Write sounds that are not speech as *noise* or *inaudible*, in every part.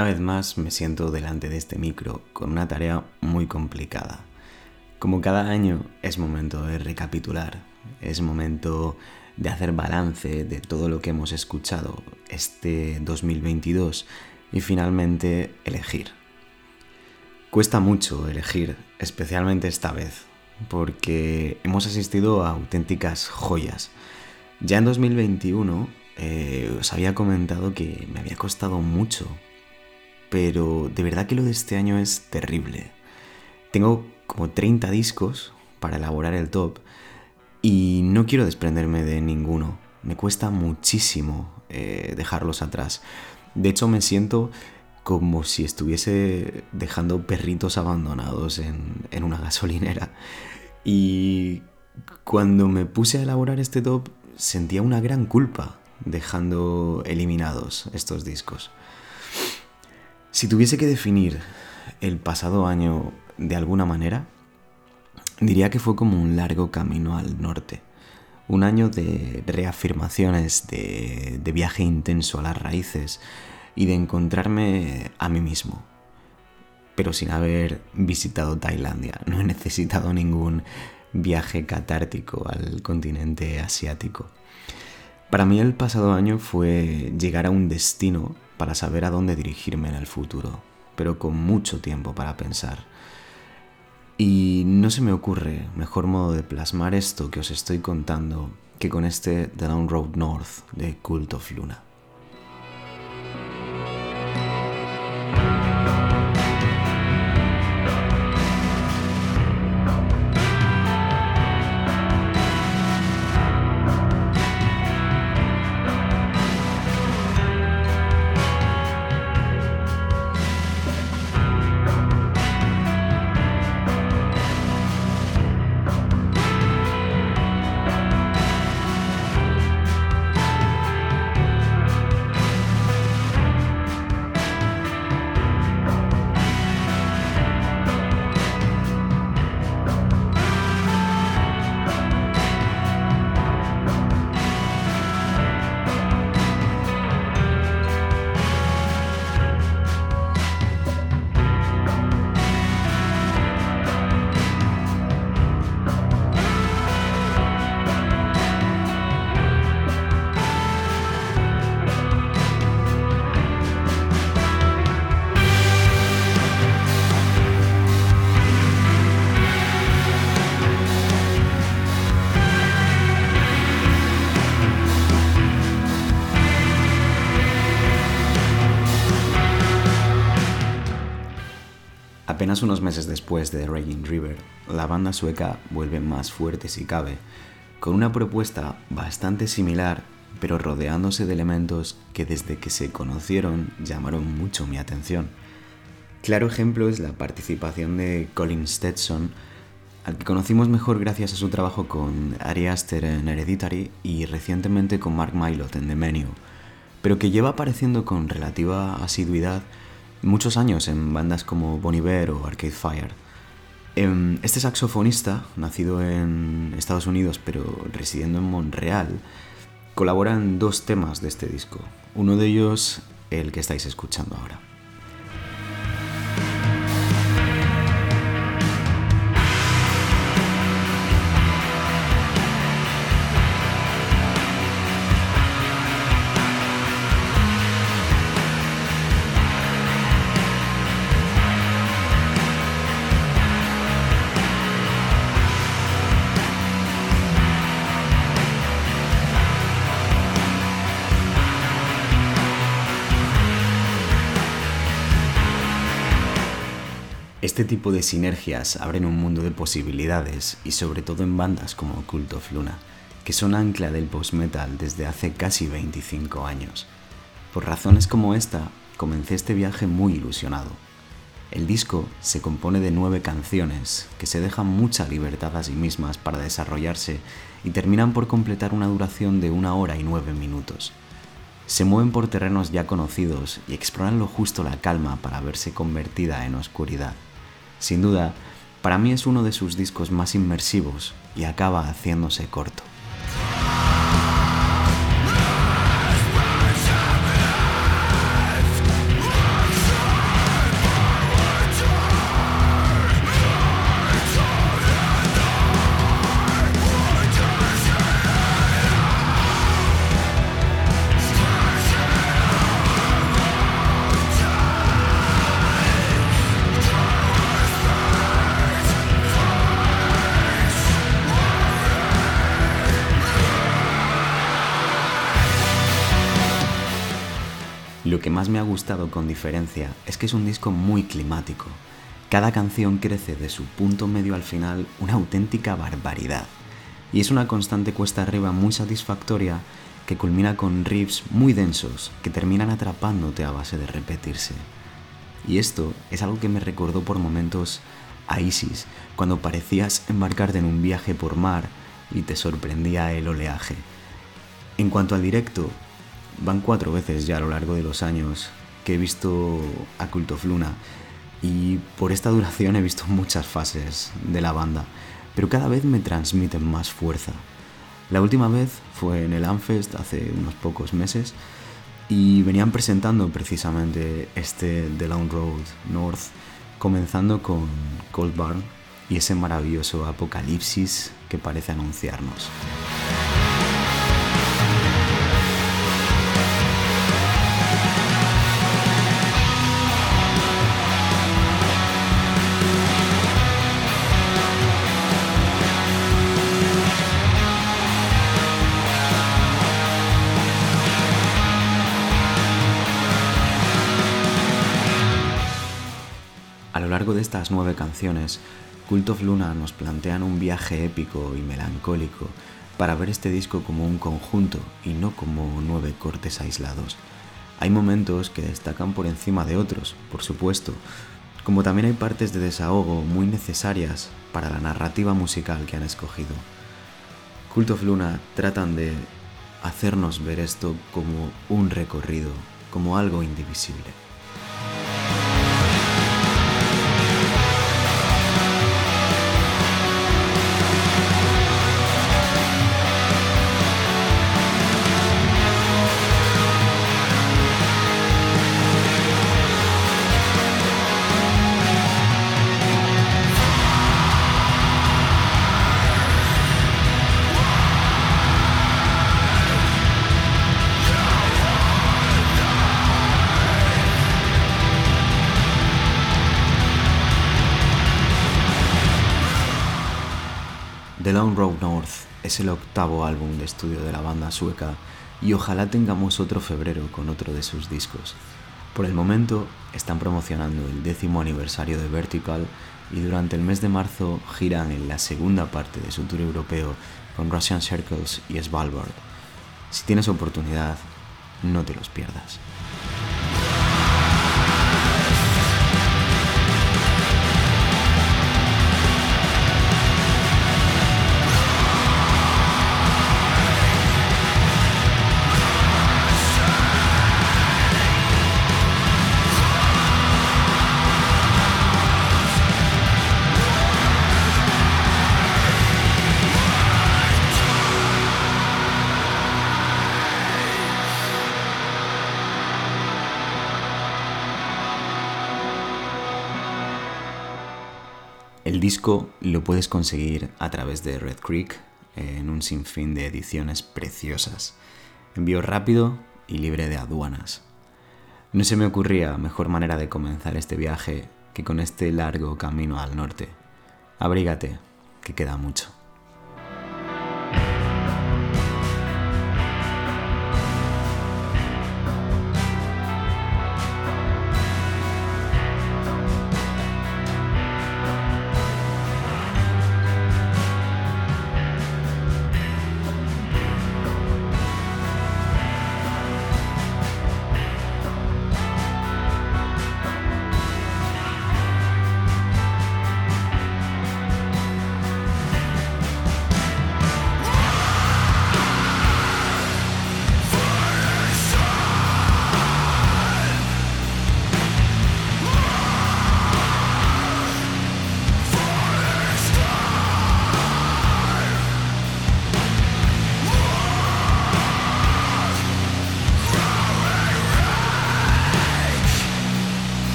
Una vez más me siento delante de este micro con una tarea muy complicada. Como cada año es momento de recapitular, es momento de hacer balance de todo lo que hemos escuchado este 2022 y finalmente elegir. Cuesta mucho elegir, especialmente esta vez, porque hemos asistido a auténticas joyas. Ya en 2021 eh, os había comentado que me había costado mucho pero de verdad que lo de este año es terrible. Tengo como 30 discos para elaborar el top y no quiero desprenderme de ninguno. Me cuesta muchísimo eh, dejarlos atrás. De hecho me siento como si estuviese dejando perritos abandonados en, en una *laughs* gasolinera. Y cuando me puse a elaborar este top sentía una gran culpa dejando eliminados estos discos. Si tuviese que definir el pasado año de alguna manera, diría que fue como un largo camino al norte. Un año de reafirmaciones, de, viaje intenso a las raíces y de encontrarme a mí mismo. Pero sin haber visitado Tailandia. No he necesitado ningún viaje catártico al continente asiático. Para mí el pasado año fue llegar a un destino para saber a dónde dirigirme en el futuro, pero con mucho tiempo para pensar. Y no se me ocurre mejor modo de plasmar esto que os estoy contando que con este The Long Road North de Cult of Luna. Apenas unos meses después de Raging River, la banda sueca vuelve más fuerte si cabe, con una propuesta bastante similar, pero rodeándose de elementos que desde que se conocieron llamaron mucho mi atención. Claro ejemplo es la participación de Colin Stetson, al que conocimos mejor gracias a su trabajo con Ari Aster en Hereditary y recientemente con Mark Mylod en The Menu, pero que lleva apareciendo con relativa asiduidad muchos años en bandas como Bon Iver o Arcade Fire. Em, este saxofonista, nacido en Estados Unidos pero residiendo en Montreal, colabora en dos temas de este disco. Uno de ellos, el que estáis escuchando ahora. Este tipo de sinergias abren un mundo de posibilidades y sobre todo en bandas como Cult of Luna, que son ancla del post-metal desde hace casi 25 años. Por razones como esta, comencé este viaje muy ilusionado. El disco se compone de nueve canciones que se dejan mucha libertad a sí mismas para desarrollarse y terminan por completar una duración de una hora y nueve minutos. Se mueven por terrenos ya conocidos y exploran lo justo la calma para verse convertida en oscuridad. Sin duda, para mí es uno de sus discos más inmersivos y acaba haciéndose corto. Con diferencia es que es un disco muy climático. Cada canción crece de su punto medio al final una auténtica barbaridad. Y es una constante cuesta arriba muy satisfactoria que culmina con riffs muy densos que terminan atrapándote a base de repetirse. Y esto es algo que me recordó por momentos a Isis, cuando parecías embarcarte en un viaje por mar y te sorprendía el oleaje. En cuanto al directo, van cuatro veces ya a lo largo de los años que he visto a Cult of Luna y por esta duración he visto muchas fases de la banda, pero cada vez me transmiten más fuerza. La última vez fue en el Amfest hace unos pocos meses y venían presentando precisamente este The Long Road North, comenzando con Cold Barn y ese maravilloso apocalipsis que parece anunciarnos. Largo de estas nueve canciones, Cult of Luna nos plantean un viaje épico y melancólico para ver este disco como un conjunto y no como nueve cortes aislados. Hay momentos que destacan por encima de otros, por supuesto, como también hay partes de desahogo muy necesarias para la narrativa musical que han escogido. Cult of Luna tratan de hacernos ver esto como un recorrido, como algo indivisible. Long Road North es el octavo álbum de estudio de la banda sueca y ojalá tengamos otro febrero con otro de sus discos. Por el momento están promocionando el décimo aniversario de Vertical y durante el mes de marzo giran en la segunda parte de su tour europeo con Russian Circles y Svalbard. Si tienes oportunidad, no te los pierdas. Disco lo puedes conseguir a través de Red Creek en un sinfín de ediciones preciosas. Envío rápido y libre de aduanas. No se me ocurría mejor manera de comenzar este viaje que con este largo camino al norte. Abrígate, que queda mucho.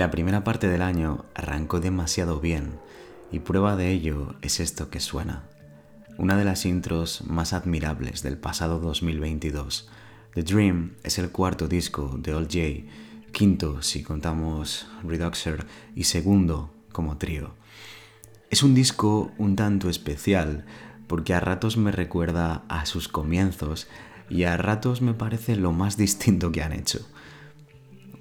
La primera parte del año arrancó demasiado bien y prueba de ello es esto que suena. Una de las intros más admirables del pasado 2022. The Dream es el cuarto disco de Old J, quinto si contamos Reduxer y segundo como trío. Es un disco un tanto especial porque a ratos me recuerda a sus comienzos y a ratos me parece lo más distinto que han hecho.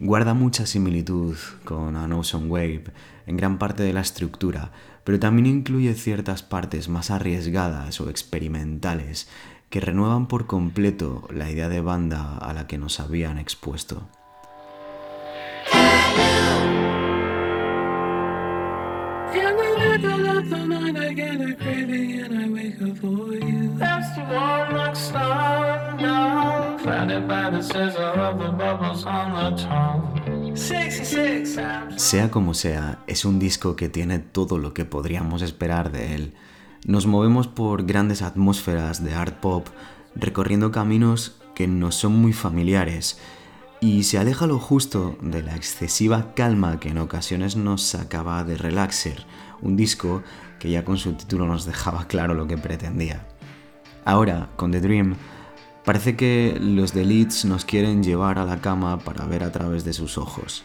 Guarda mucha similitud con An Ocean Wave en gran parte de la estructura, pero también incluye ciertas partes más arriesgadas o experimentales que renuevan por completo la idea de banda a la que nos habían expuesto. Sea como sea, es un disco que tiene todo lo que podríamos esperar de él. Nos movemos por grandes atmósferas de art pop, recorriendo caminos que nos son muy familiares, y se aleja lo justo de la excesiva calma que en ocasiones nos sacaba de Relaxer, un disco que ya con su título nos dejaba claro lo que pretendía. Ahora, con The Dream, parece que los Deletes nos quieren llevar a la cama para ver a través de sus ojos.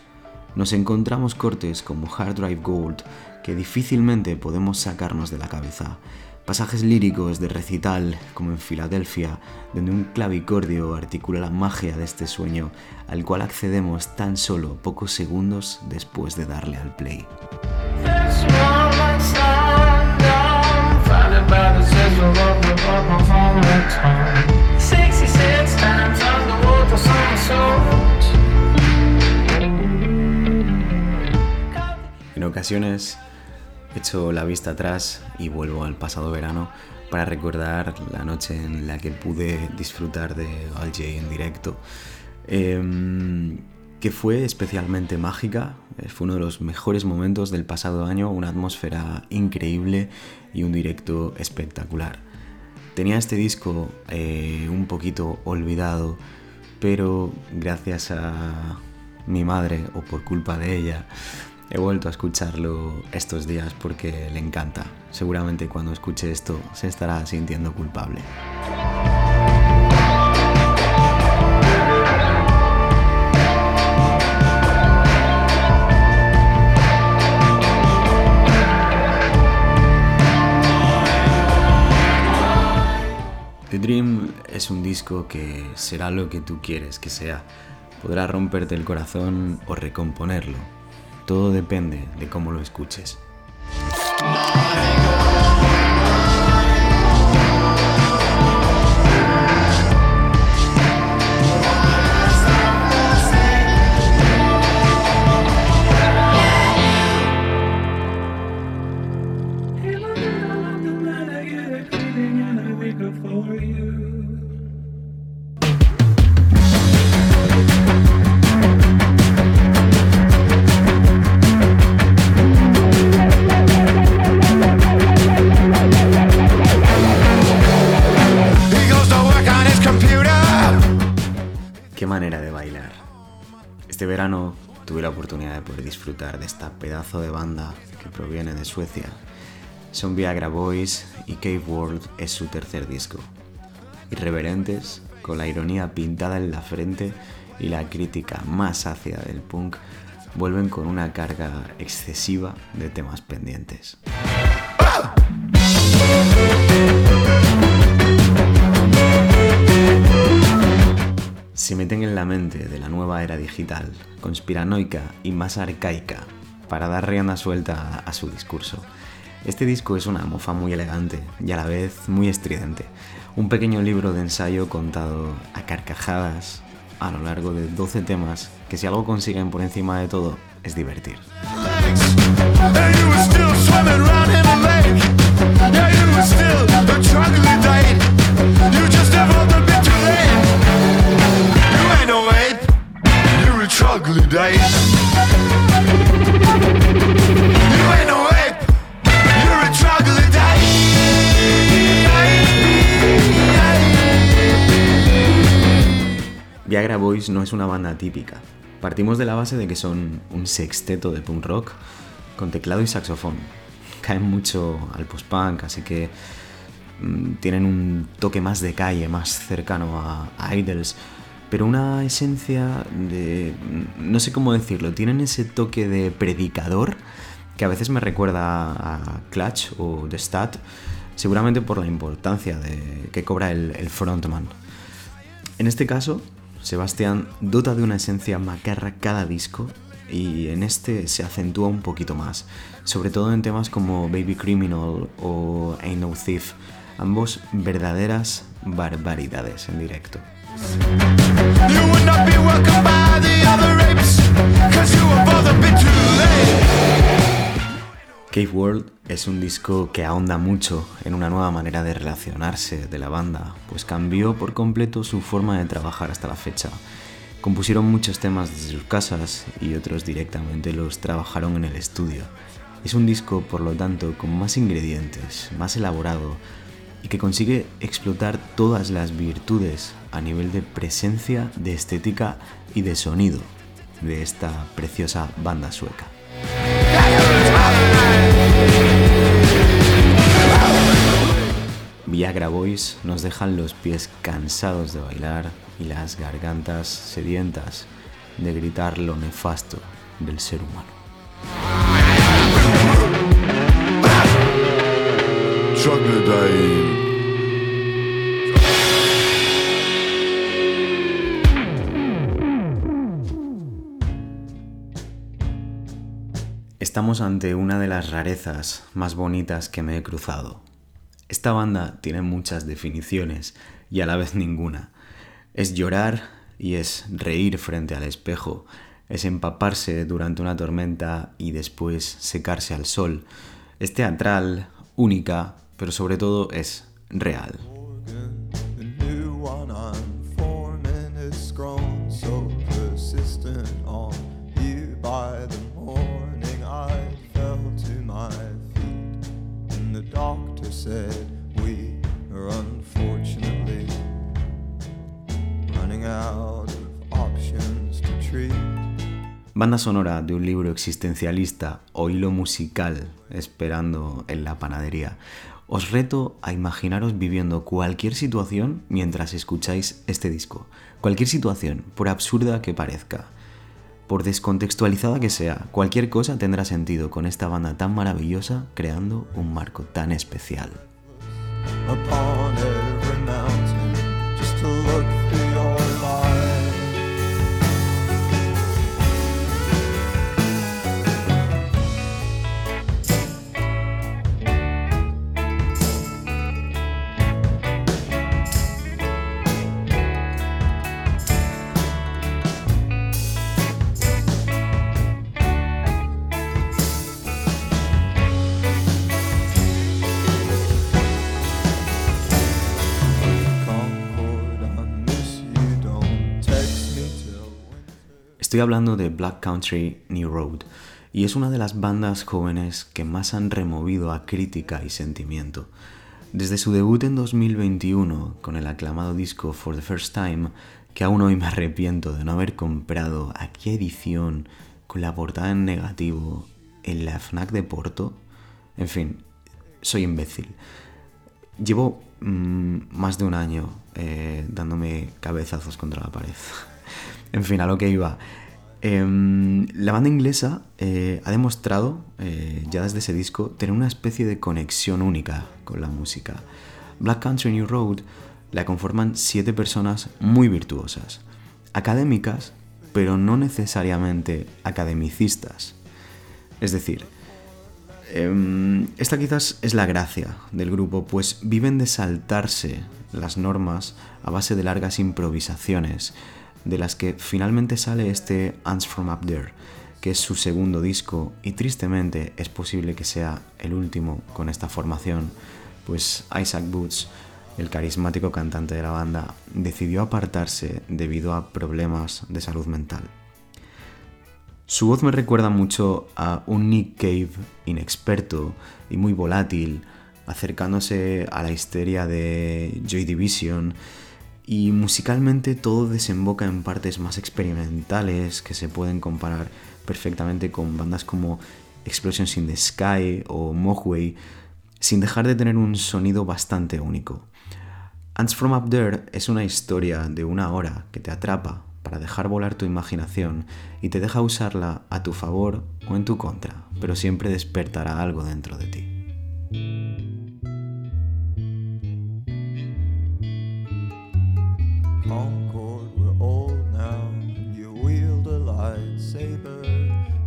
Nos encontramos cortes como Hard Drive Gold que difícilmente podemos sacarnos de la cabeza, pasajes líricos de recital como en Filadelfia, donde un clavicordio articula la magia de este sueño al cual accedemos tan solo pocos segundos después de darle al play. En ocasiones echo la vista atrás y vuelvo al pasado verano para recordar la noche en la que pude disfrutar de Al en directo, em, que fue especialmente mágica, eh, fue uno de los mejores momentos del pasado año, una atmósfera increíble y un directo espectacular. Tenía este disco eh, un poquito olvidado, pero gracias a mi madre o por culpa de ella, He vuelto a escucharlo estos días porque le encanta. Seguramente cuando escuche esto se estará sintiendo culpable. Es un disco que será lo que tú quieres que sea. Podrá romperte el corazón o recomponerlo todo depende de cómo lo escuches. Pedazo de banda que proviene de Suecia. Son Viagra Boys y Cave World es su tercer disco. Irreverentes, con la ironía pintada en la frente y la crítica más ácida del punk, vuelven con una carga excesiva de temas pendientes. se meten en la mente de la nueva era digital, conspiranoica y más arcaica, para dar rienda suelta a, su discurso. Este disco es una mofa muy elegante y a la vez muy estridente, un pequeño libro de ensayo contado a carcajadas a lo largo de 12 temas que si algo consiguen por encima de todo es divertir. No es una banda típica. Partimos de la base de que son un sexteto de punk rock con teclado y saxofón. Caen mucho al post-punk, así que mm, tienen un toque más de calle, más cercano a, a Idols, pero una esencia de... no sé cómo decirlo, tienen ese toque de predicador que a veces me recuerda a Clutch o The Stat, seguramente por la importancia de, que cobra el, el frontman. En este caso, Sebastián dota de una esencia macarra cada disco y en este se acentúa un poquito más, sobre todo en temas como Baby Criminal o Ain't No Thief, ambos verdaderas barbaridades en directo. Cave World es un disco que ahonda mucho en una nueva manera de relacionarse de la banda, pues cambió por completo su forma de trabajar hasta la fecha. Compusieron muchos temas desde sus casas y otros directamente los trabajaron en el estudio. Es un disco, por lo tanto, con más ingredientes, más elaborado, y que consigue explotar todas las virtudes a nivel de presencia, de estética y de sonido de esta preciosa banda sueca. Viagra Boys nos dejan los pies cansados de bailar y las gargantas sedientas de gritar lo nefasto del ser humano. Estamos ante una de las rarezas más bonitas que me he cruzado. Esta banda tiene muchas definiciones y a la vez ninguna. Es llorar y es reír frente al espejo, es empaparse durante una tormenta y después secarse al sol. Es teatral, única, pero sobre todo es real. Banda sonora de un libro existencialista o hilo musical esperando en la panadería. Os reto a imaginaros viviendo cualquier situación mientras escucháis este disco. Cualquier situación, por absurda que parezca. Por descontextualizada que sea, cualquier cosa tendrá sentido con esta banda tan maravillosa creando un marco tan especial. Estoy hablando de Black Country New Road y es una de las bandas jóvenes que más han removido a crítica y sentimiento. Desde su debut en 2021 con el aclamado disco For the First Time, que aún hoy me arrepiento de no haber comprado aquella edición con la portada en negativo en la FNAC de Porto. En fin, soy imbécil. Llevo mm, más de un año eh, dándome cabezazos contra la pared. *laughs* en fin, a lo que iba. Em, la banda inglesa eh, ha demostrado, eh, ya desde ese disco, tener una especie de conexión única con la música. Black Country New Road la conforman siete personas muy virtuosas, académicas, pero no necesariamente academicistas. Es decir, em, esta quizás es la gracia del grupo, pues viven de saltarse las normas a base de largas improvisaciones, de las que finalmente sale este Ants From Up There, que es su segundo disco y tristemente es posible que sea el último con esta formación, pues Isaac Boots, el carismático cantante de la banda, decidió apartarse debido a problemas de salud mental. Su voz me recuerda mucho a un Nick Cave inexperto y muy volátil, acercándose a la histeria de Joy Division y musicalmente todo desemboca en partes más experimentales que se pueden comparar perfectamente con bandas como Explosions in the Sky o Mogwai, sin dejar de tener un sonido bastante único. Ants from Up There es una historia de una hora que te atrapa para dejar volar tu imaginación y te deja usarla a tu favor o en tu contra, pero siempre despertará algo dentro de ti. Concord, we're old now, you wield a lightsaber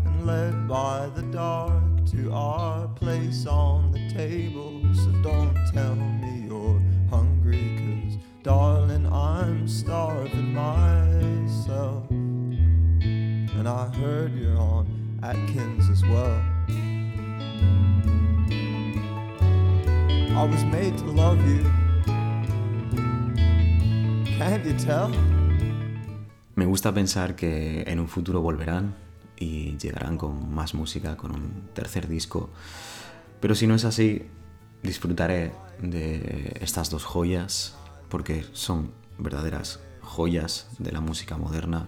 and led by the dark to our place on the table. So don't tell me you're hungry, cause darling, I'm starving myself. And I heard you're on Atkins as well. I was made to love you. Me gusta pensar que en un futuro volverán y llegarán con más música, con un tercer disco. Pero si no es así, disfrutaré de estas dos joyas, porque son verdaderas joyas de la música moderna.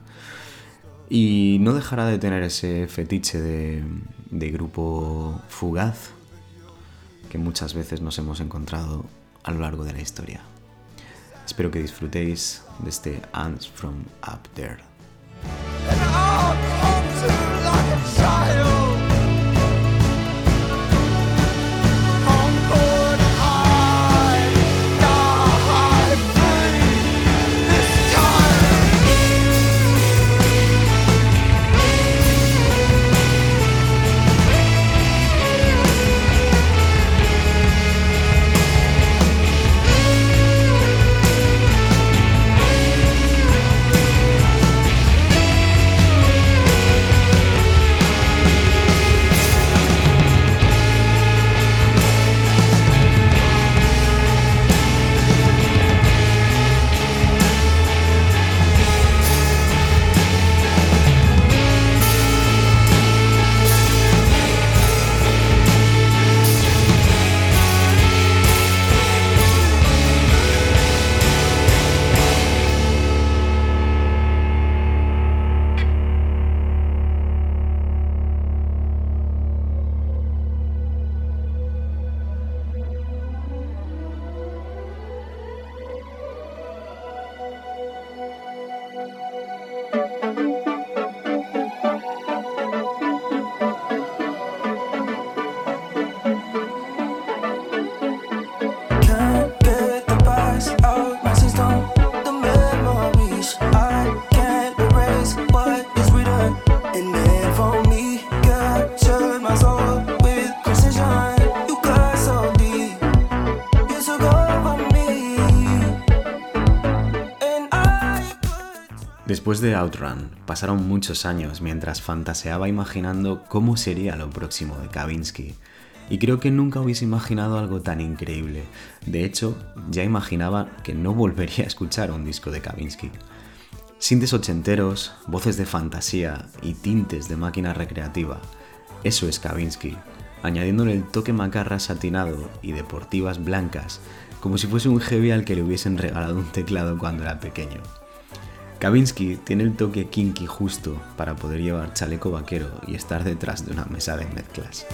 Y no dejará de tener ese fetiche de, de grupo fugaz que muchas veces nos hemos encontrado a lo largo de la historia. Espero que disfrutéis de este Ants from Up There. Pasaron muchos años mientras fantaseaba imaginando cómo sería lo próximo de Kavinsky. Y creo que nunca hubiese imaginado algo tan increíble. De hecho, ya imaginaba que no volvería a escuchar un disco de Kavinsky. Sintes ochenteros, voces de fantasía y tintes de máquina recreativa. Eso es Kavinsky, añadiéndole el toque macarra satinado y deportivas blancas, como si fuese un heavy al que le hubiesen regalado un teclado cuando era pequeño. Kavinsky tiene el toque kinky justo para poder llevar chaleco vaquero y estar detrás de una mesa de mezclas.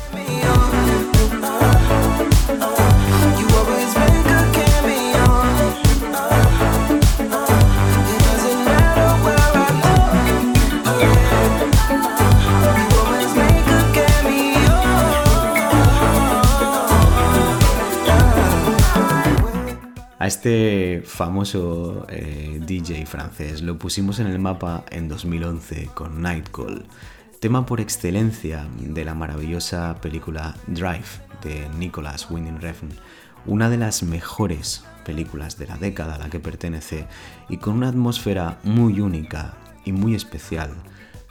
Este famoso eh, DJ francés lo pusimos en el mapa en 2011 con Night Call, tema por excelencia de la maravillosa película Drive de Nicholas Winding Refn, una de las mejores películas de la década a la que pertenece y con una atmósfera muy única y muy especial,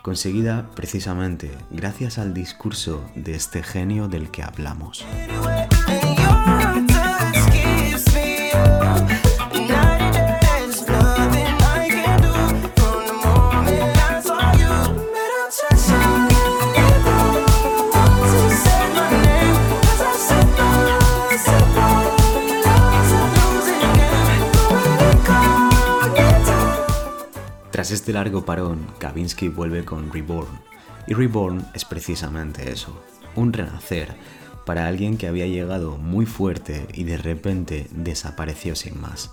conseguida precisamente gracias al discurso de este genio del que hablamos. Tras este largo parón, Kavinsky vuelve con Reborn. Y Reborn es precisamente eso, un renacer para alguien que había llegado muy fuerte y de repente desapareció sin más.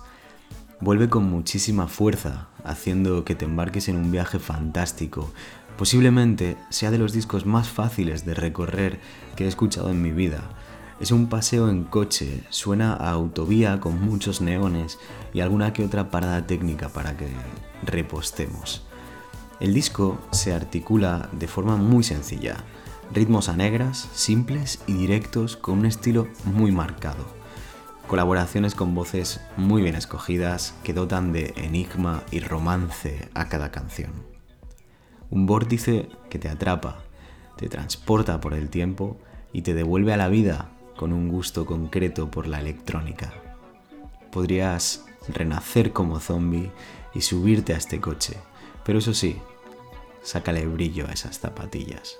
Vuelve con muchísima fuerza, haciendo que te embarques en un viaje fantástico. Posiblemente sea de los discos más fáciles de recorrer que he escuchado en mi vida. Es un paseo en coche, suena a autovía con muchos neones y alguna que otra parada técnica para que repostemos. El disco se articula de forma muy sencilla, ritmos a negras, simples y directos con un estilo muy marcado. Colaboraciones con voces muy bien escogidas que dotan de enigma y romance a cada canción. Un vórtice que te atrapa, te transporta por el tiempo y te devuelve a la vida con un gusto concreto por la electrónica. Podrías renacer como zombie y subirte a este coche, pero eso sí, sácale brillo a esas zapatillas.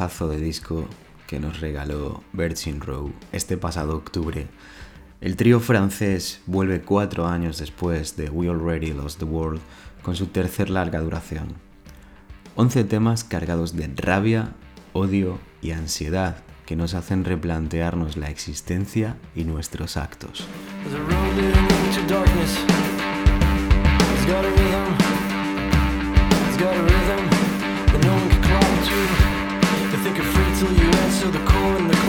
Navajazo de disco que nos regaló Virgin Row este pasado octubre. El trío francés vuelve cuatro años después de We Already Lost the World con su tercer larga duración. Once temas cargados de rabia, odio y ansiedad que nos hacen replantearnos la existencia y nuestros actos. to the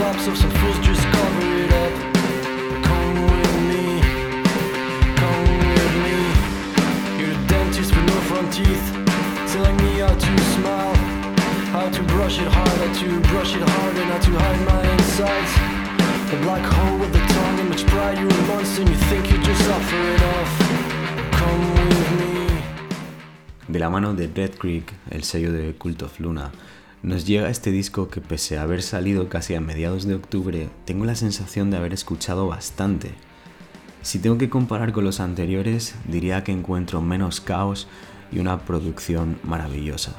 the collapse of some fools just cover it up. Come with me, come with me. You're a dentist with no front teeth, telling me how to smile, how to brush it hard, how to brush it hard and how to hide my insides. A black hole with a tongue pride, you're a monster and you think you're just suffering off. Come with me. De la mano de Red Creek, el sello de Cult of Luna, nos llega este disco que pese a haber salido casi a mediados de octubre, tengo la sensación de haber escuchado bastante. Si tengo que comparar con los anteriores, diría que encuentro menos caos y una producción maravillosa.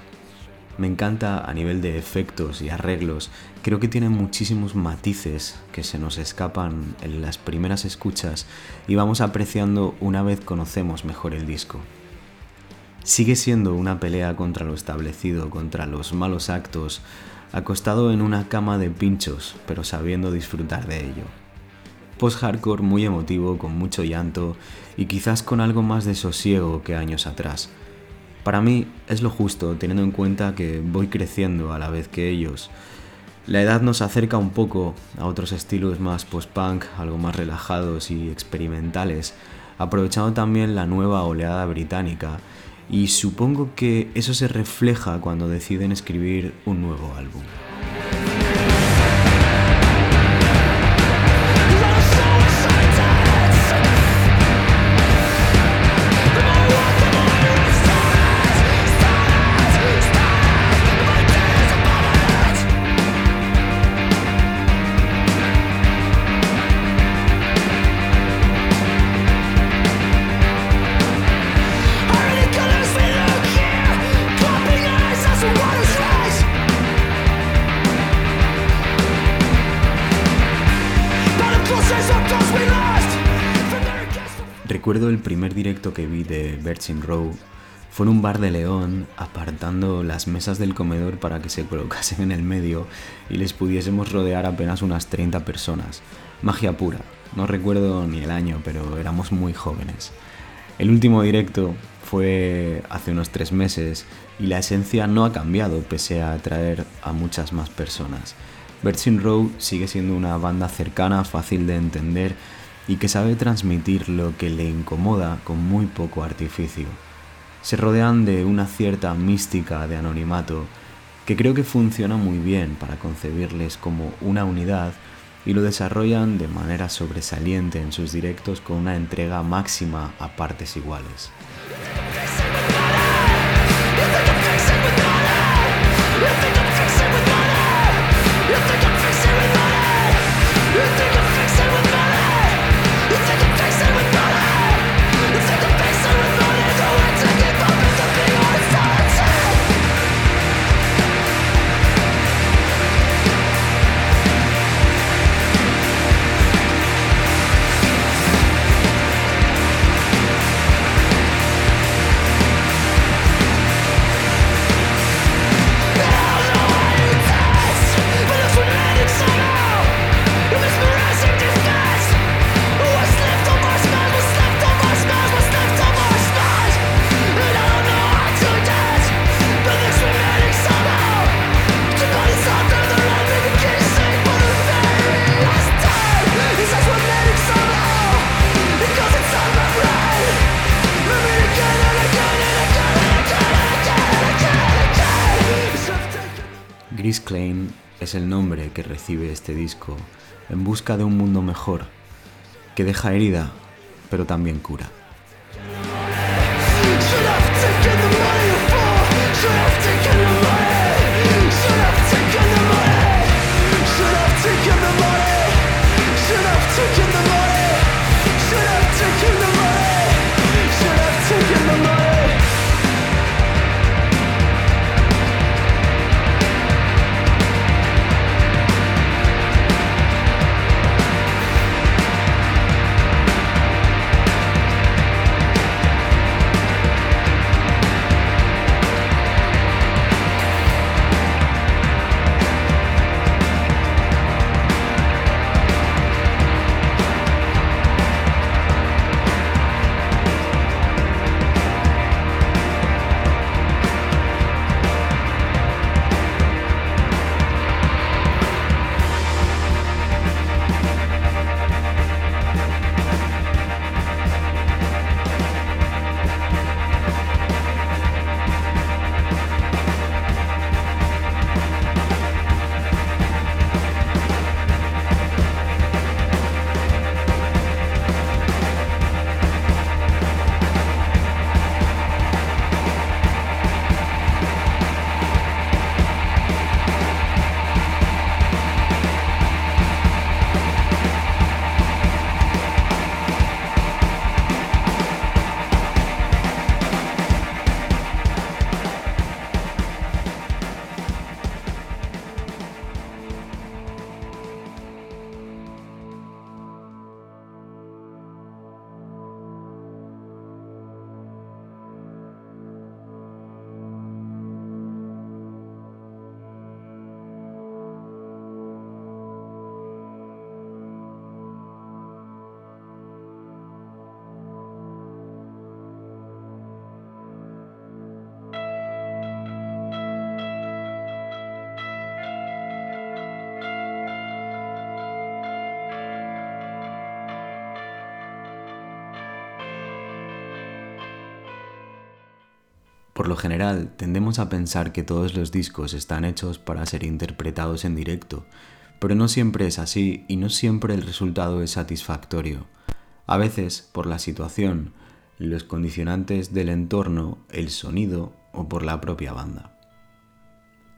Me encanta a nivel de efectos y arreglos, creo que tiene muchísimos matices que se nos escapan en las primeras escuchas y vamos apreciando una vez conocemos mejor el disco sigue siendo una pelea contra lo establecido, contra los malos actos, acostado en una cama de pinchos, pero sabiendo disfrutar de ello. Post-hardcore muy emotivo, con mucho llanto y quizás con algo más de sosiego que años atrás. Para mí es lo justo, teniendo en cuenta que voy creciendo a la vez que ellos. La edad nos acerca un poco a otros estilos más post-punk, algo más relajados y experimentales, aprovechando también la nueva oleada británica, y supongo que eso se refleja cuando deciden escribir un nuevo álbum. Recuerdo el primer directo que vi de Virgin Row fue en un bar de León, apartando las mesas del comedor para que se colocasen en el medio y les pudiésemos rodear apenas unas 30 personas. Magia pura. No recuerdo ni el año, pero éramos muy jóvenes. El último directo fue hace unos tres meses y la esencia no ha cambiado pese a atraer a muchas más personas. Virgin Row sigue siendo una banda cercana, fácil de entender y que sabe transmitir lo que le incomoda con muy poco artificio. Se rodean de una cierta mística de anonimato que creo que funciona muy bien para concebirles como una unidad y lo desarrollan de manera sobresaliente en sus directos con una entrega máxima a partes iguales. Chris Klein es el nombre que recibe este disco en busca de un mundo mejor, que deja herida, pero también cura. Por lo general, tendemos a pensar que todos los discos están hechos para ser interpretados en directo, pero no siempre es así y no siempre el resultado es satisfactorio. A veces, por la situación, los condicionantes del entorno, el sonido o por la propia banda.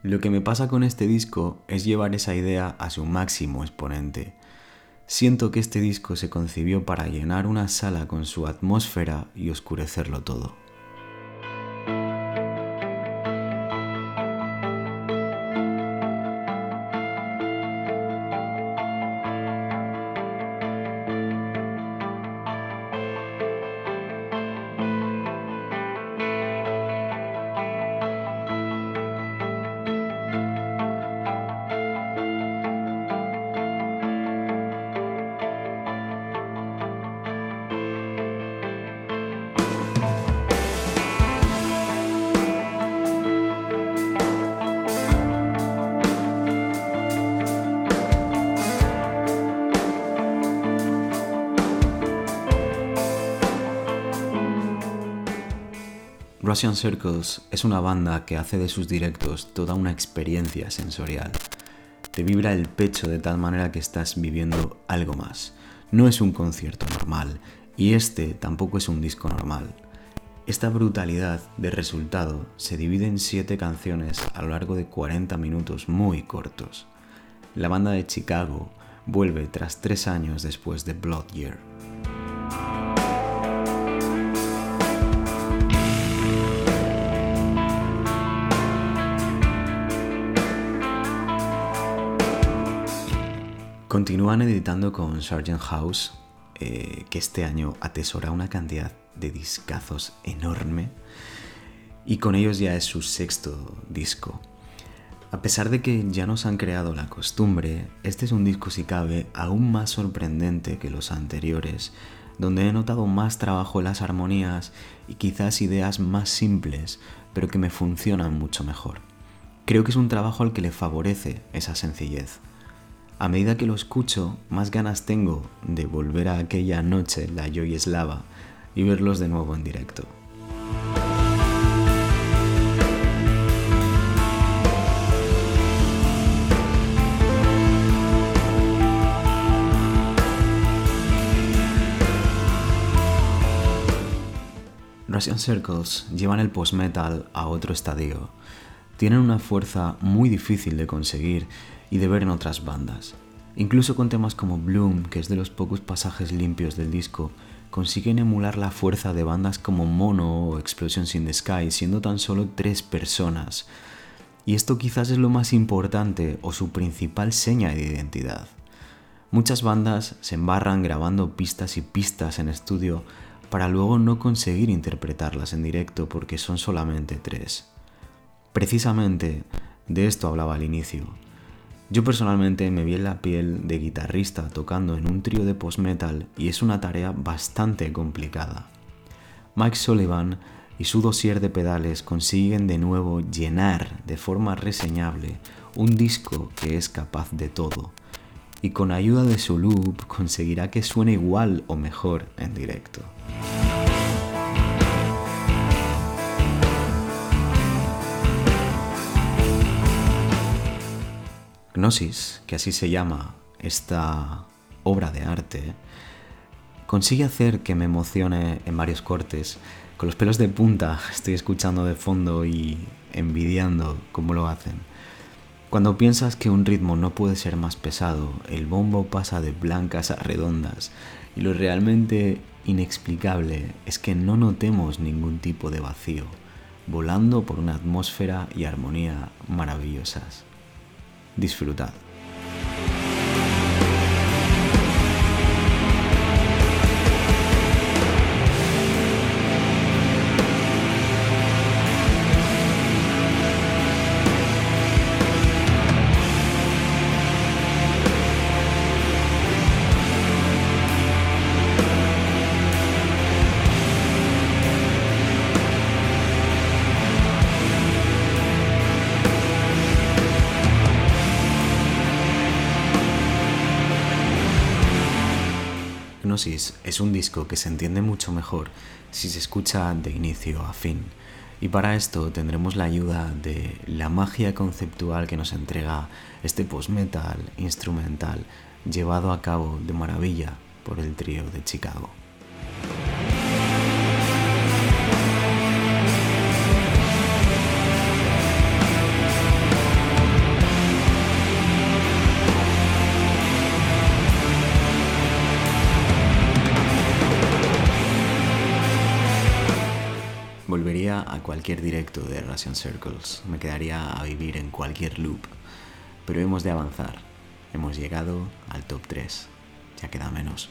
Lo que me pasa con este disco es llevar esa idea a su máximo exponente. Siento que este disco se concibió para llenar una sala con su atmósfera y oscurecerlo todo. Russian Circles es una banda que hace de sus directos toda una experiencia sensorial. Te vibra el pecho de tal manera que estás viviendo algo más. No es un concierto normal y este tampoco es un disco normal. Esta brutalidad de resultado se divide en 7 canciones a lo largo de 40 minutos muy cortos. La banda de Chicago vuelve tras 3 años después de Blood Year. Continúan editando con Sargent House, eh, que este año atesora una cantidad de discazos enorme, y con ellos ya es su sexto disco. A pesar de que ya nos han creado la costumbre, este es un disco si cabe aún más sorprendente que los anteriores, donde he notado más trabajo en las armonías y quizás ideas más simples, pero que me funcionan mucho mejor. Creo que es un trabajo al que le favorece esa sencillez. A medida que lo escucho, más ganas tengo de volver a aquella noche la Joy Eslava y verlos de nuevo en directo. Russian Circles llevan el post-metal a otro estadio. Tienen una fuerza muy difícil de conseguir y de ver en otras bandas. Incluso con temas como Bloom, que es de los pocos pasajes limpios del disco, consiguen emular la fuerza de bandas como Mono o Explosions in the Sky, siendo tan solo tres personas. Y esto quizás es lo más importante o su principal seña de identidad. Muchas bandas se embarran grabando pistas y pistas en estudio para luego no conseguir interpretarlas en directo porque son solamente tres. Precisamente de esto hablaba al inicio. Yo personalmente me vi en la piel de guitarrista tocando en un trío de post-metal y es una tarea bastante complicada. Mike Sullivan y su dossier de pedales consiguen de nuevo llenar de forma reseñable un disco que es capaz de todo y con ayuda de su loop conseguirá que suene igual o mejor en directo. Gnosis, que así se llama esta obra de arte, consigue hacer que me emocione en varios cortes. Con los pelos de punta *laughs* estoy escuchando de fondo y envidiando cómo lo hacen. Cuando piensas que un ritmo no puede ser más pesado, el bombo pasa de blancas a redondas y lo realmente inexplicable es que no notemos ningún tipo de vacío, volando por una atmósfera y armonía maravillosas. Disfrutad. Mucho mejor si se escucha de inicio a fin. Y para esto tendremos la ayuda de la magia conceptual que nos entrega este post-metal instrumental llevado a cabo de maravilla por el trío de Chicago. Cualquier directo de Russian Circles, me quedaría a vivir en cualquier loop, pero hemos de avanzar. Hemos llegado al top 3, ya queda menos.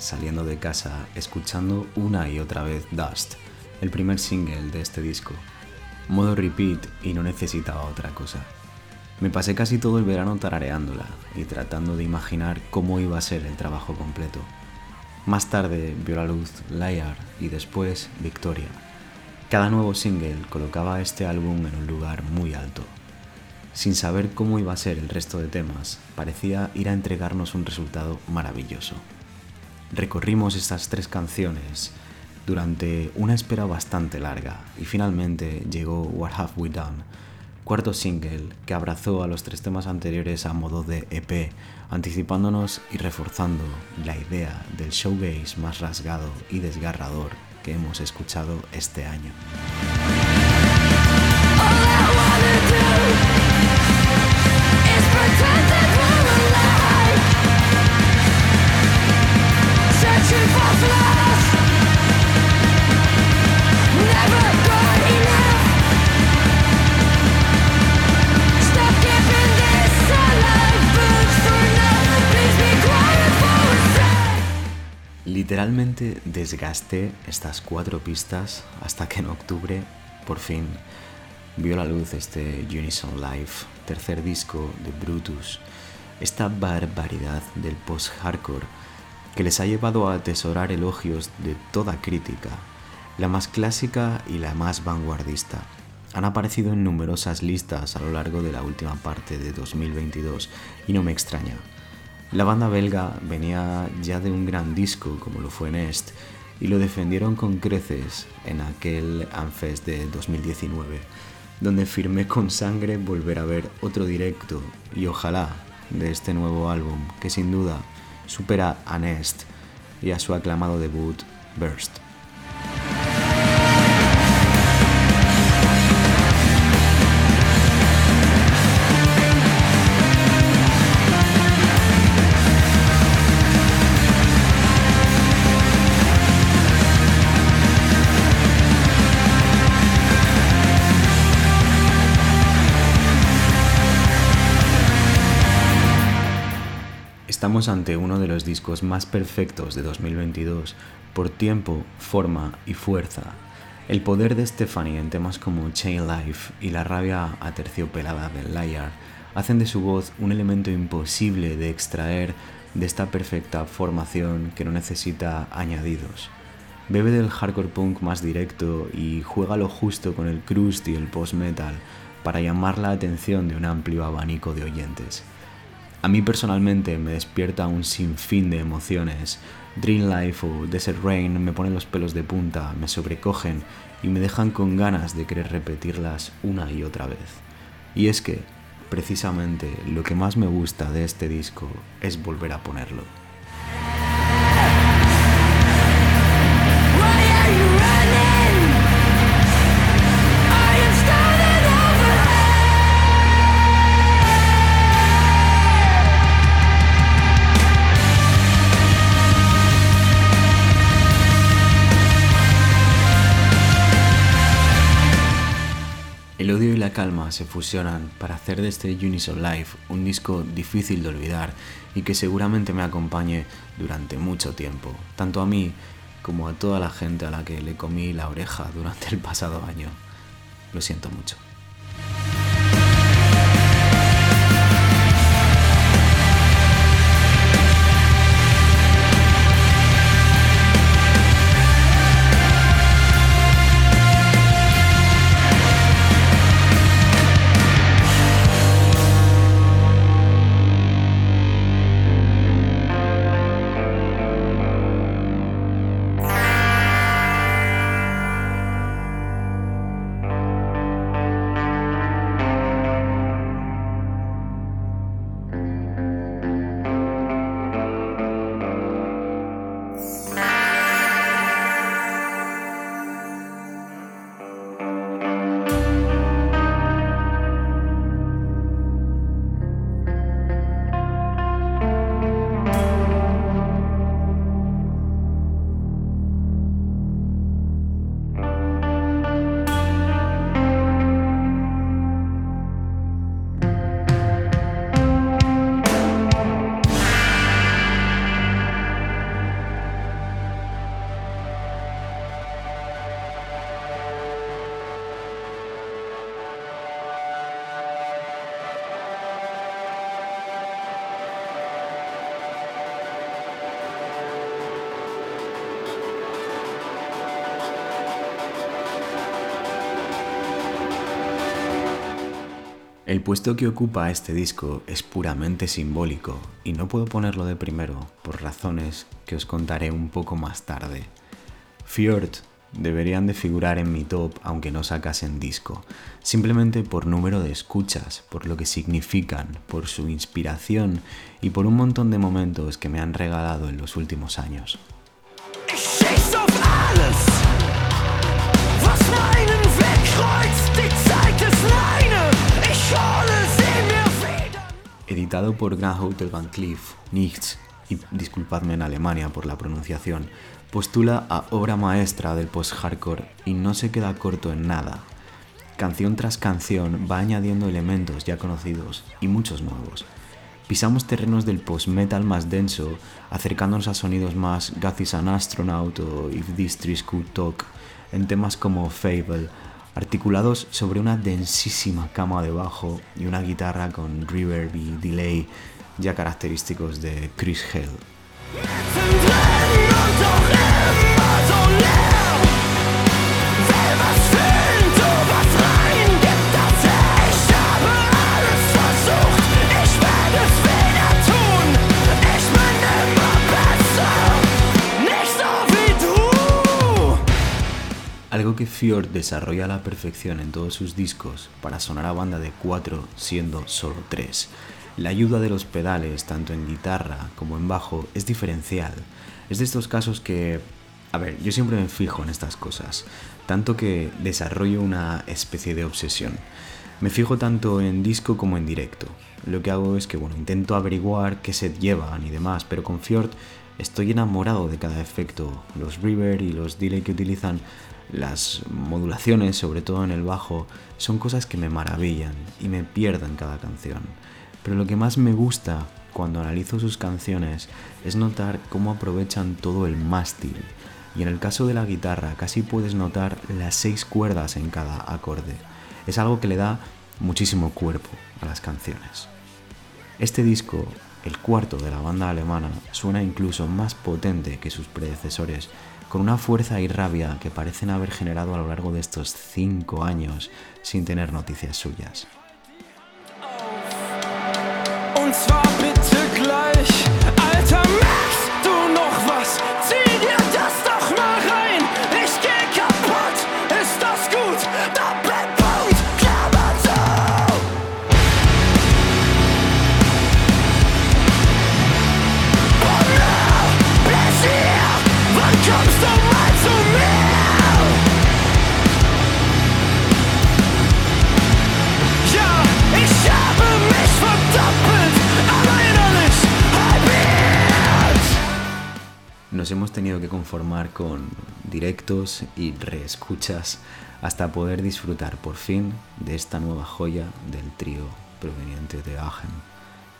Saliendo de casa escuchando una y otra vez Dust, el primer single de este disco. Modo repeat y no necesitaba otra cosa. Me pasé casi todo el verano tarareándola y tratando de imaginar cómo iba a ser el trabajo completo. Más tarde vio la luz Liar y después Victoria. Cada nuevo single colocaba este álbum en un lugar muy alto. Sin saber cómo iba a ser el resto de temas, parecía ir a entregarnos un resultado maravilloso. Recorrimos estas tres canciones durante una espera bastante larga y finalmente llegó What Have We Done, cuarto single que abrazó a los tres temas anteriores a modo de EP, anticipándonos y reforzando la idea del showgaze más rasgado y desgarrador que hemos escuchado este año. Literalmente desgasté estas cuatro pistas hasta que en octubre, por fin, vio la luz este Unison Live, tercer disco de Brutus, esta barbaridad del post-hardcore que les ha llevado a atesorar elogios de toda crítica, la más clásica y la más vanguardista. Han aparecido en numerosas listas a lo largo de la última parte de 2022 y no me extraña. La banda belga venía ya de un gran disco como lo fue Nest y lo defendieron con creces en aquel Anfest de 2019, donde firmé con sangre volver a ver otro directo y ojalá de este nuevo álbum que sin duda supera a Nest y a su aclamado debut Burst. Estamos ante uno de los discos más perfectos de 2022 por tiempo, forma y fuerza. El poder de Stephanie en temas como Chain Life y la rabia aterciopelada del Liar hacen de su voz un elemento imposible de extraer de esta perfecta formación que no necesita añadidos. Bebe del hardcore punk más directo y juega lo justo con el crust y el post-metal para llamar la atención de un amplio abanico de oyentes. A mí personalmente me despierta un sinfín de emociones. Dream Life o Desert Rain me ponen los pelos de punta, me sobrecogen y me dejan con ganas de querer repetirlas una y otra vez. Y es que, precisamente, lo que más me gusta de este disco es volver a ponerlo. Para hacer de este Unison Life un disco difícil de olvidar y que seguramente me acompañe durante mucho tiempo, tanto a mí como a toda la gente a la que le comí la oreja durante el pasado año. Lo siento mucho. El puesto que ocupa este disco es puramente simbólico y no puedo ponerlo de primero por razones que os contaré un poco más tarde. Fjord deberían de figurar en mi top aunque no sacasen disco, simplemente por número de escuchas, por lo que significan, por su inspiración y por un montón de momentos que me han regalado en los últimos años. Editado por Grand Hotel Van Cleef, Nichts, y disculpadme en Alemania por la pronunciación, postula a obra maestra del post-hardcore y no se queda corto en nada. Canción tras canción va añadiendo elementos ya conocidos y muchos nuevos. Pisamos terrenos del post-metal más denso, acercándonos a sonidos más God is an Astronaut o If These Trees Could Talk, en temas como Fable, articulados sobre una densísima cama de bajo y una guitarra con reverb y delay ya característicos de Chris Hell. Algo que Fjord desarrolla a la perfección en todos sus discos para sonar a banda de cuatro siendo solo tres. La ayuda de los pedales, tanto en guitarra como en bajo, es diferencial. Es de estos casos que... A ver, yo siempre me fijo en estas cosas, tanto que desarrollo una especie de obsesión. Me fijo tanto en disco como en directo. Lo que hago es que, bueno, intento averiguar qué set llevan y demás, pero con Fjord estoy enamorado de cada efecto. Los reverb y los delay que utilizan las modulaciones, sobre todo en el bajo, son cosas que me maravillan y me pierdo en cada canción. Pero lo que más me gusta cuando analizo sus canciones es notar cómo aprovechan todo el mástil, y en el caso de la guitarra casi puedes notar las seis cuerdas en cada acorde. Es algo que le da muchísimo cuerpo a las canciones. Este disco, el cuarto de la banda alemana, suena incluso más potente que sus predecesores, con una fuerza y rabia que parecen haber generado a lo largo de estos cinco años sin tener noticias suyas. Nos hemos tenido que conformar con directos y reescuchas hasta poder disfrutar por fin de esta nueva joya del trío proveniente de Aachen.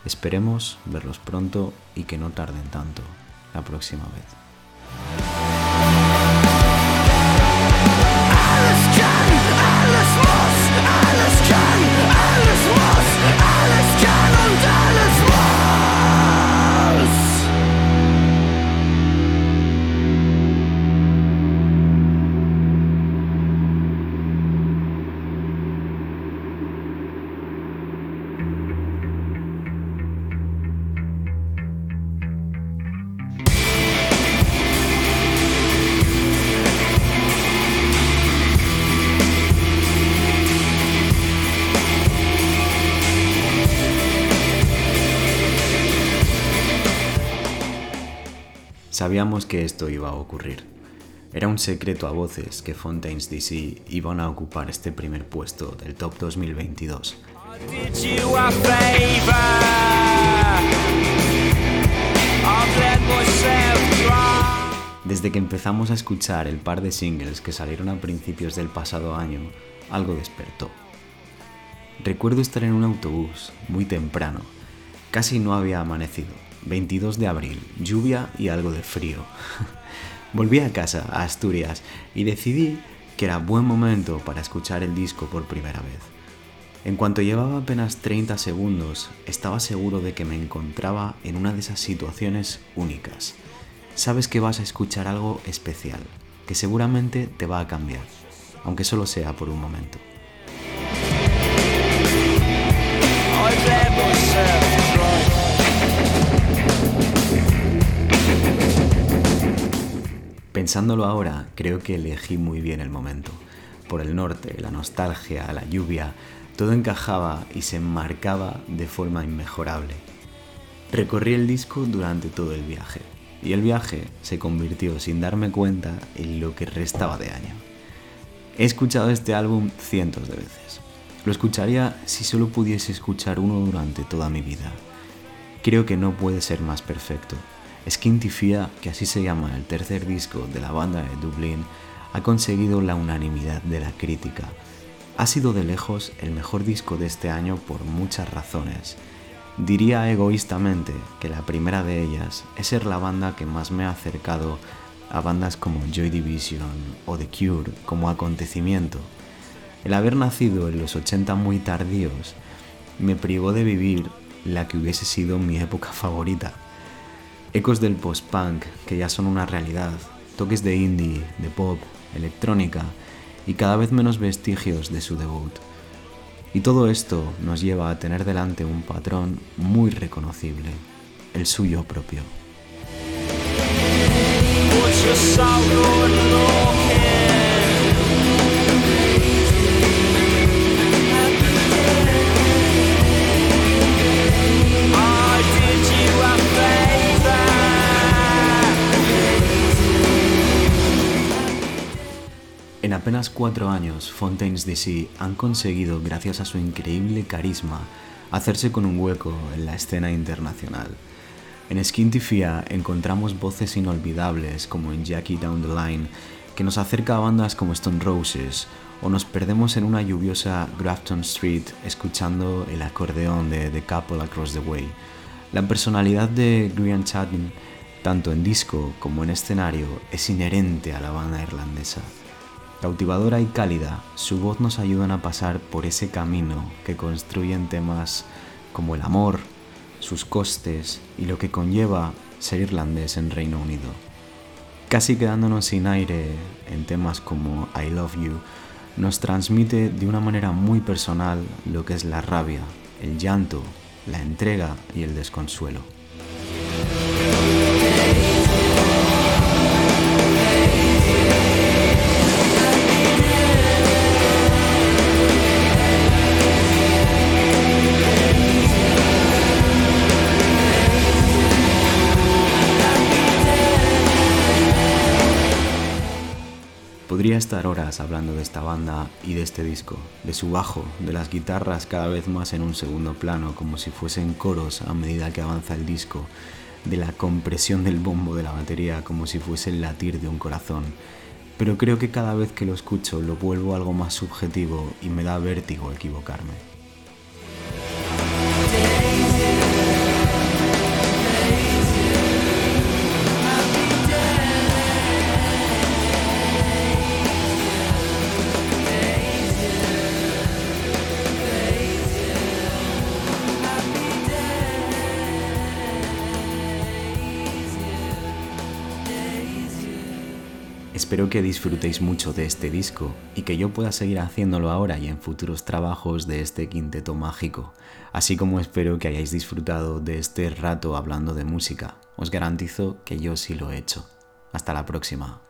Esperemos verlos pronto y que no tarden tanto la próxima vez. Sabíamos que esto iba a ocurrir. Era un secreto a voces que Fontaines DC iban a ocupar este primer puesto del Top 2022. Desde que empezamos a escuchar el par de singles que salieron a principios del pasado año, algo despertó. Recuerdo estar en un autobús muy temprano, casi no había amanecido 22 de abril, lluvia y algo de frío. *laughs* Volví a casa, a Asturias, y decidí que era buen momento para escuchar el disco por primera vez. En cuanto llevaba apenas 30 segundos, estaba seguro de que me encontraba en una de esas situaciones únicas. Sabes que vas a escuchar algo especial, que seguramente te va a cambiar, aunque solo sea por un momento. Pensándolo ahora, creo que elegí muy bien el momento. Por el norte, la nostalgia, la lluvia, todo encajaba y se enmarcaba de forma inmejorable. Recorrí el disco durante todo el viaje, y el viaje se convirtió sin darme cuenta en lo que restaba de año. He escuchado este álbum cientos de veces. Lo escucharía si solo pudiese escuchar uno durante toda mi vida. Creo que no puede ser más perfecto, Skintifia, que así se llama el tercer disco de la banda de Dublín, ha conseguido la unanimidad de la crítica. Ha sido de lejos el mejor disco de este año por muchas razones. Diría egoístamente que la primera de ellas es ser la banda que más me ha acercado a bandas como Joy Division o The Cure como acontecimiento. El haber nacido en los 80 muy tardíos me privó de vivir la que hubiese sido mi época favorita. Ecos del post-punk que ya son una realidad, toques de indie, de pop, electrónica y cada vez menos vestigios de su debut. Y todo esto nos lleva a tener delante un patrón muy reconocible, el suyo propio. Apenas cuatro años, Fontaines DC han conseguido, gracias a su increíble carisma, hacerse con un hueco en la escena internacional. En Skintifia encontramos voces inolvidables como en Jackie Down the Line, que nos acerca a bandas como Stone Roses, o nos perdemos en una lluviosa Grafton Street escuchando el acordeón de The Couple Across the Way. La personalidad de Grian Chadden tanto en disco como en escenario, es inherente a la banda irlandesa. Cautivadora y cálida, su voz nos ayuda a pasar por ese camino que construyen temas como el amor, sus costes y lo que conlleva ser irlandés en Reino Unido. Casi quedándonos sin aire en temas como I Love You, nos transmite de una manera muy personal lo que es la rabia, el llanto, la entrega y el desconsuelo. Estar horas hablando de esta banda y de este disco, de su bajo, de las guitarras cada vez más en un segundo plano, como si fuesen coros a medida que avanza el disco, de la compresión del bombo de la batería como si fuese el latir de un corazón. Pero creo que cada vez que lo escucho lo vuelvo algo más subjetivo y me da vértigo equivocarme. Espero que disfrutéis mucho de este disco y que yo pueda seguir haciéndolo ahora y en futuros trabajos de este quinteto mágico, así como espero que hayáis disfrutado de este rato hablando de música. Os garantizo que yo sí lo he hecho. Hasta la próxima.